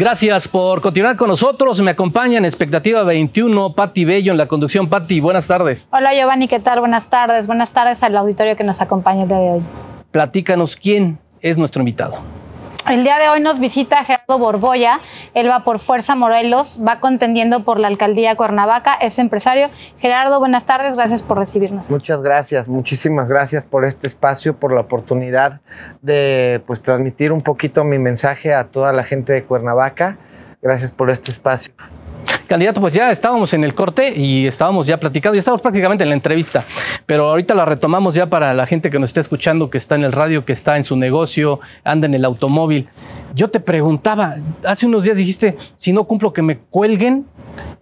Gracias por continuar con nosotros. Me acompaña en Expectativa 21 Patti Bello en la conducción. Patti, buenas tardes. Hola Giovanni, ¿qué tal? Buenas tardes. Buenas tardes al auditorio que nos acompaña el día de hoy. Platícanos quién es nuestro invitado. El día de hoy nos visita Gerardo Borboya. Él va por Fuerza Morelos, va contendiendo por la alcaldía Cuernavaca, es empresario. Gerardo, buenas tardes, gracias por recibirnos. Muchas gracias, muchísimas gracias por este espacio, por la oportunidad de pues transmitir un poquito mi mensaje a toda la gente de Cuernavaca. Gracias por este espacio. Candidato, pues ya estábamos en el corte y estábamos ya platicando, y estábamos prácticamente en la entrevista, pero ahorita la retomamos ya para la gente que nos está escuchando, que está en el radio, que está en su negocio, anda en el automóvil. Yo te preguntaba, hace unos días dijiste, si no cumplo que me cuelguen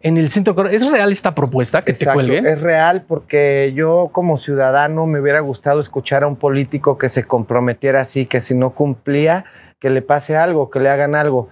en el centro. ¿Es real esta propuesta que te cuelguen? Es real porque yo como ciudadano me hubiera gustado escuchar a un político que se comprometiera así, que si no cumplía, que le pase algo, que le hagan algo.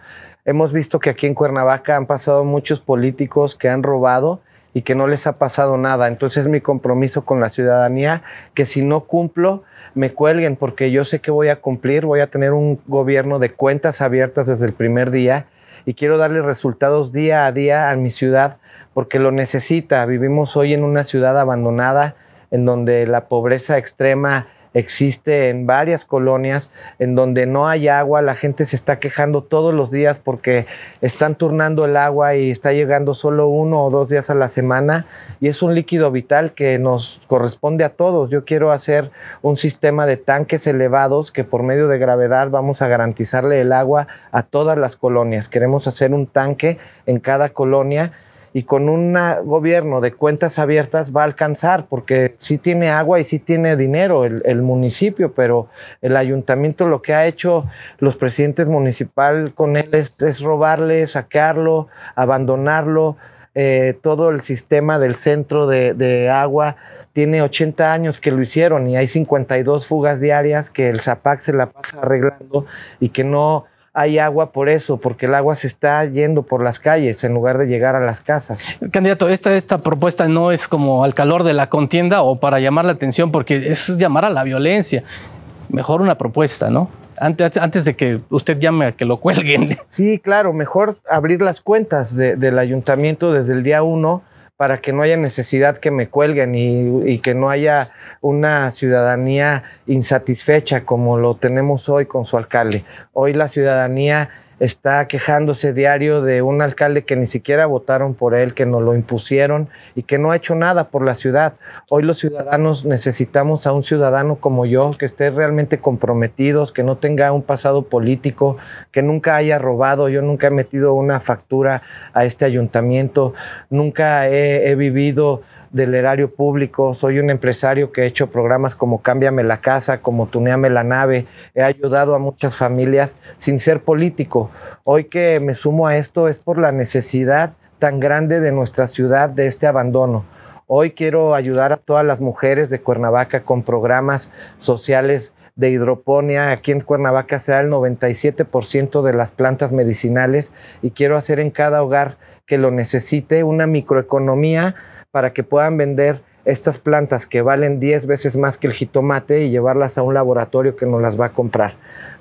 Hemos visto que aquí en Cuernavaca han pasado muchos políticos que han robado y que no les ha pasado nada. Entonces es mi compromiso con la ciudadanía que si no cumplo, me cuelguen porque yo sé que voy a cumplir, voy a tener un gobierno de cuentas abiertas desde el primer día y quiero darle resultados día a día a mi ciudad porque lo necesita. Vivimos hoy en una ciudad abandonada en donde la pobreza extrema existe en varias colonias en donde no hay agua, la gente se está quejando todos los días porque están turnando el agua y está llegando solo uno o dos días a la semana y es un líquido vital que nos corresponde a todos. Yo quiero hacer un sistema de tanques elevados que por medio de gravedad vamos a garantizarle el agua a todas las colonias. Queremos hacer un tanque en cada colonia y con un gobierno de cuentas abiertas va a alcanzar, porque sí tiene agua y sí tiene dinero el, municipio, pero el ayuntamiento lo que ha hecho los presidentes municipal con él es, robarle, sacarlo, abandonarlo. Eh, todo el sistema del centro de, de, agua tiene 80 años que lo hicieron y hay 52 fugas diarias que el ZAPAC se la pasa arreglando y que no hay agua por eso, porque el agua se está yendo por las calles en lugar de llegar a las casas. Candidato, esta, esta propuesta no es como al calor de la contienda o para llamar la atención, porque es llamar a la violencia. Mejor una propuesta, ¿no? Antes, antes de que usted llame a que lo cuelguen. Sí, claro, mejor abrir las cuentas del ayuntamiento desde el día uno para que no haya necesidad que me cuelguen y, que no haya una ciudadanía insatisfecha como lo tenemos hoy con su alcalde. Hoy la ciudadanía está quejándose diario de un alcalde que ni siquiera votaron por él, que nos lo impusieron y que no ha hecho nada por la ciudad. Hoy los ciudadanos necesitamos a un ciudadano como yo, que esté realmente comprometidos, que no tenga un pasado político, que nunca haya robado. Yo nunca he metido una factura a este ayuntamiento, nunca he, he vivido del erario público, soy un empresario que he hecho programas como Cámbiame la casa, como Tuneame la nave, he ayudado a muchas familias sin ser político. Hoy que me sumo a esto es por la necesidad tan grande de nuestra ciudad de este abandono. Hoy quiero ayudar a todas las mujeres de Cuernavaca con programas sociales de hidroponía. Aquí en Cuernavaca se da el 97% de las plantas medicinales y quiero hacer en cada hogar que lo necesite una microeconomía para que puedan vender estas plantas que valen 10 veces más que el jitomate y llevarlas a un laboratorio que nos las va a comprar.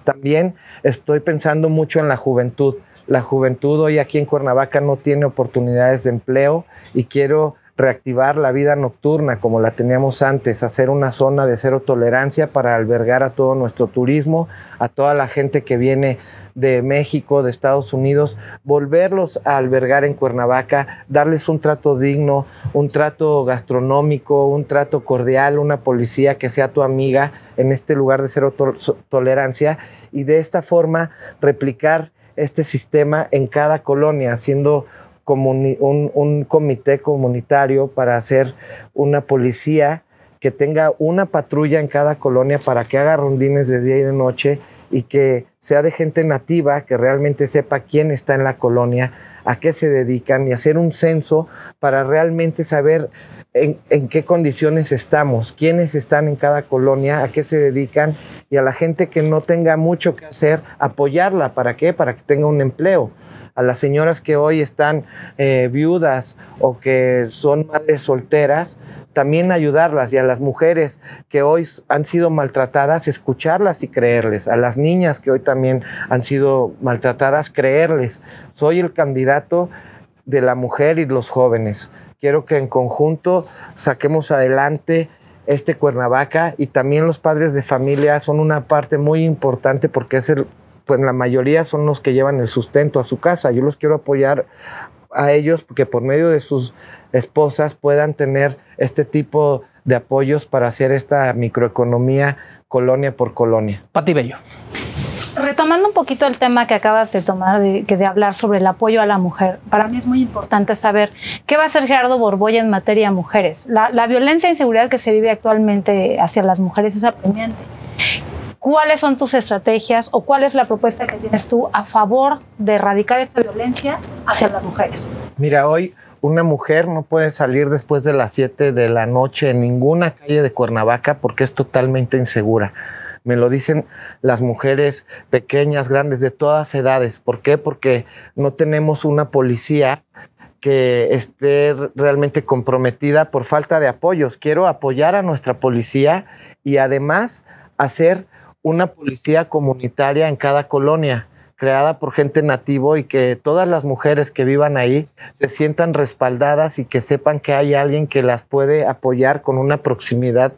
También estoy pensando mucho en la juventud. La juventud hoy aquí en Cuernavaca no tiene oportunidades de empleo y quiero reactivar la vida nocturna como la teníamos antes, hacer una zona de cero tolerancia para albergar a todo nuestro turismo, a toda la gente que viene de México, de Estados Unidos, volverlos a albergar en Cuernavaca, darles un trato digno, un trato gastronómico, un trato cordial, una policía que sea tu amiga en este lugar de cero tolerancia y de esta forma replicar este sistema en cada colonia, haciendo un, comité comunitario para hacer una policía que tenga una patrulla en cada colonia para que haga rondines de día y de noche y que sea de gente nativa, que realmente sepa quién está en la colonia, a qué se dedican y hacer un censo para realmente saber en, qué condiciones estamos, quiénes están en cada colonia, a qué se dedican y a la gente que no tenga mucho que hacer, apoyarla. ¿Para qué? Para que tenga un empleo a las señoras que hoy están eh, viudas o que son madres solteras, también ayudarlas y a las mujeres que hoy han sido maltratadas, escucharlas y creerles. A las niñas que hoy también han sido maltratadas, creerles. Soy el candidato de la mujer y los jóvenes. Quiero que en conjunto saquemos adelante este Cuernavaca y también los padres de familia son una parte muy importante porque es el, pues la mayoría son los que llevan el sustento a su casa. Yo los quiero apoyar a ellos porque por medio de sus esposas puedan tener este tipo de apoyos para hacer esta microeconomía colonia por colonia. Pati Bello. Retomando un poquito el tema que acabas de tomar, de, que de hablar sobre el apoyo a la mujer, para mí es muy importante saber qué va a hacer Gerardo Borboya en materia de mujeres. La, la violencia e inseguridad que se vive actualmente hacia las mujeres es apremiante. ¿Cuáles son tus estrategias o cuál es la propuesta que tienes tú a favor de erradicar esta violencia hacia las mujeres? Mira, hoy una mujer no puede salir después de las 7 de la noche en ninguna calle de Cuernavaca porque es totalmente insegura. Me lo dicen las mujeres pequeñas, grandes, de todas edades. ¿Por qué? Porque no tenemos una policía que esté realmente comprometida por falta de apoyos. Quiero apoyar a nuestra policía y además hacer una policía comunitaria en cada colonia creada por gente nativo y que todas las mujeres que vivan ahí se sientan respaldadas y que sepan que hay alguien que las puede apoyar con una proximidad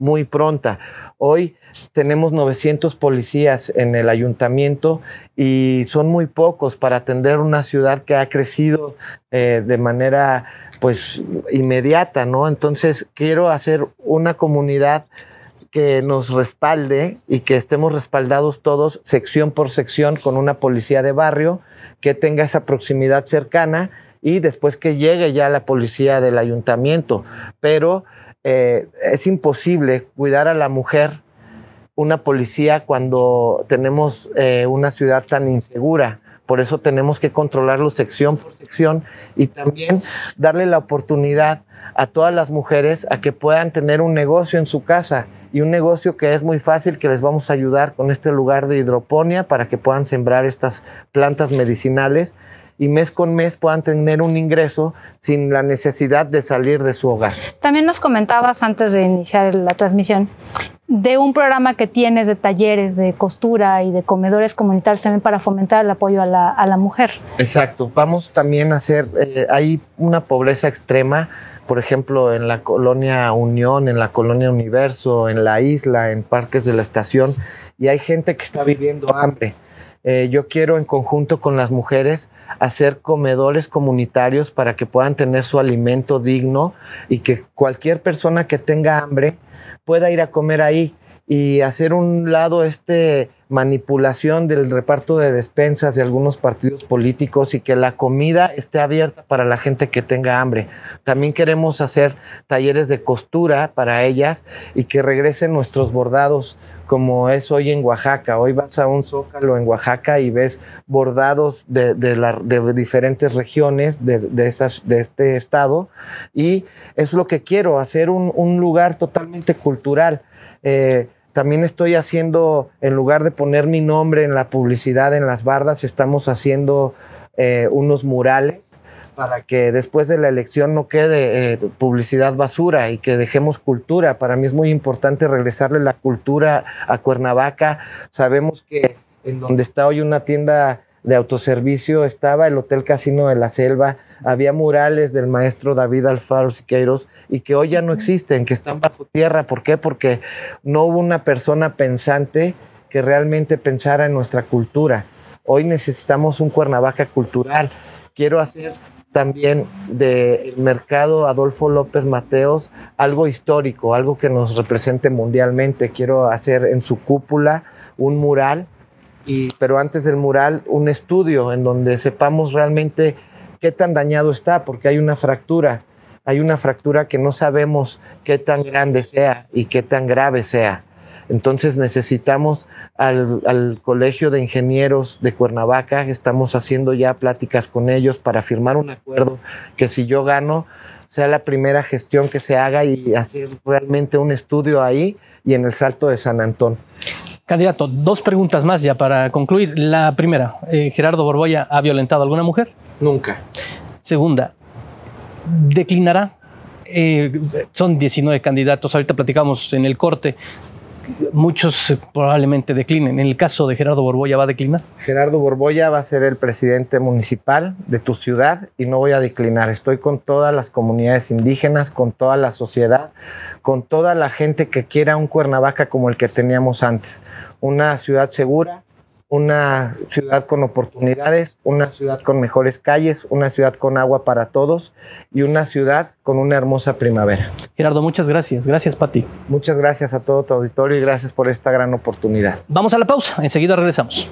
muy pronta. Hoy tenemos 900 policías en el ayuntamiento y son muy pocos para atender una ciudad que ha crecido eh, de manera pues inmediata, ¿no? Entonces quiero hacer una comunidad que nos respalde y que estemos respaldados todos sección por sección con una policía de barrio que tenga esa proximidad cercana y después que llegue ya la policía del ayuntamiento. Pero eh, es imposible cuidar a la mujer una policía cuando tenemos eh, una ciudad tan insegura. Por eso tenemos que controlarlo sección por sección y también darle la oportunidad a todas las mujeres a que puedan tener un negocio en su casa y un negocio que es muy fácil, que les vamos a ayudar con este lugar de hidroponía para que puedan sembrar estas plantas medicinales y mes con mes puedan tener un ingreso sin la necesidad de salir de su hogar. También nos comentabas antes de iniciar la transmisión de un programa que tienes de talleres de costura y de comedores comunitarios también para fomentar el apoyo a la, a la mujer. Exacto, vamos también a hacer, eh, hay una pobreza extrema, por ejemplo, en la colonia Unión, en la colonia Universo, en la isla, en parques de la estación, y hay gente que está viviendo hambre. Eh, yo quiero en conjunto con las mujeres hacer comedores comunitarios para que puedan tener su alimento digno y que cualquier persona que tenga hambre pueda ir a comer ahí y hacer un lado este manipulación del reparto de despensas de algunos partidos políticos y que la comida esté abierta para la gente que tenga hambre. También queremos hacer talleres de costura para ellas y que regresen nuestros bordados como es hoy en Oaxaca. Hoy vas a un zócalo en Oaxaca y ves bordados de, diferentes regiones de, de este estado y es lo que quiero, hacer un, lugar totalmente cultural. Eh, también estoy haciendo, en lugar de poner mi nombre en la publicidad, en las bardas, estamos haciendo eh, unos murales para que después de la elección no quede eh, publicidad basura y que dejemos cultura. Para mí es muy importante regresarle la cultura a Cuernavaca. Sabemos que en donde está hoy una tienda de autoservicio estaba el Hotel Casino de la Selva, había murales del maestro David Alfaro Siqueiros y que hoy ya no existen, que están bajo tierra. ¿Por qué? Porque no hubo una persona pensante que realmente pensara en nuestra cultura. Hoy necesitamos un Cuernavaca cultural. Quiero hacer también del mercado Adolfo López Mateos algo histórico, algo que nos represente mundialmente. Quiero hacer en su cúpula un mural pero antes del mural un estudio en donde sepamos realmente qué tan dañado está, porque hay una fractura, hay una fractura que no sabemos qué tan grande sea y qué tan grave sea. Entonces necesitamos al, al, Colegio de Ingenieros de Cuernavaca, estamos haciendo ya pláticas con ellos para firmar un acuerdo que si yo gano sea la primera gestión que se haga y hacer realmente un estudio ahí y en el Salto de San Antón. Candidato, dos preguntas más ya para concluir. La primera, eh, ¿Gerardo Borboya ha violentado a alguna mujer? Nunca. Segunda, ¿declinará? Eh, son 19 candidatos, ahorita platicamos en el corte muchos probablemente declinen. En el caso de Gerardo Borboya, ¿va a declinar? Gerardo Borboya va a ser el presidente municipal de tu ciudad y no voy a declinar. Estoy con todas las comunidades indígenas, con toda la sociedad, con toda la gente que quiera un Cuernavaca como el que teníamos antes. Una ciudad segura, una ciudad con oportunidades, una ciudad con mejores calles, una ciudad con agua para todos y una ciudad con una hermosa primavera. Gerardo, muchas gracias. Gracias, Pati. Muchas gracias a todo tu auditorio y gracias por esta gran oportunidad. Vamos a la pausa. Enseguida regresamos.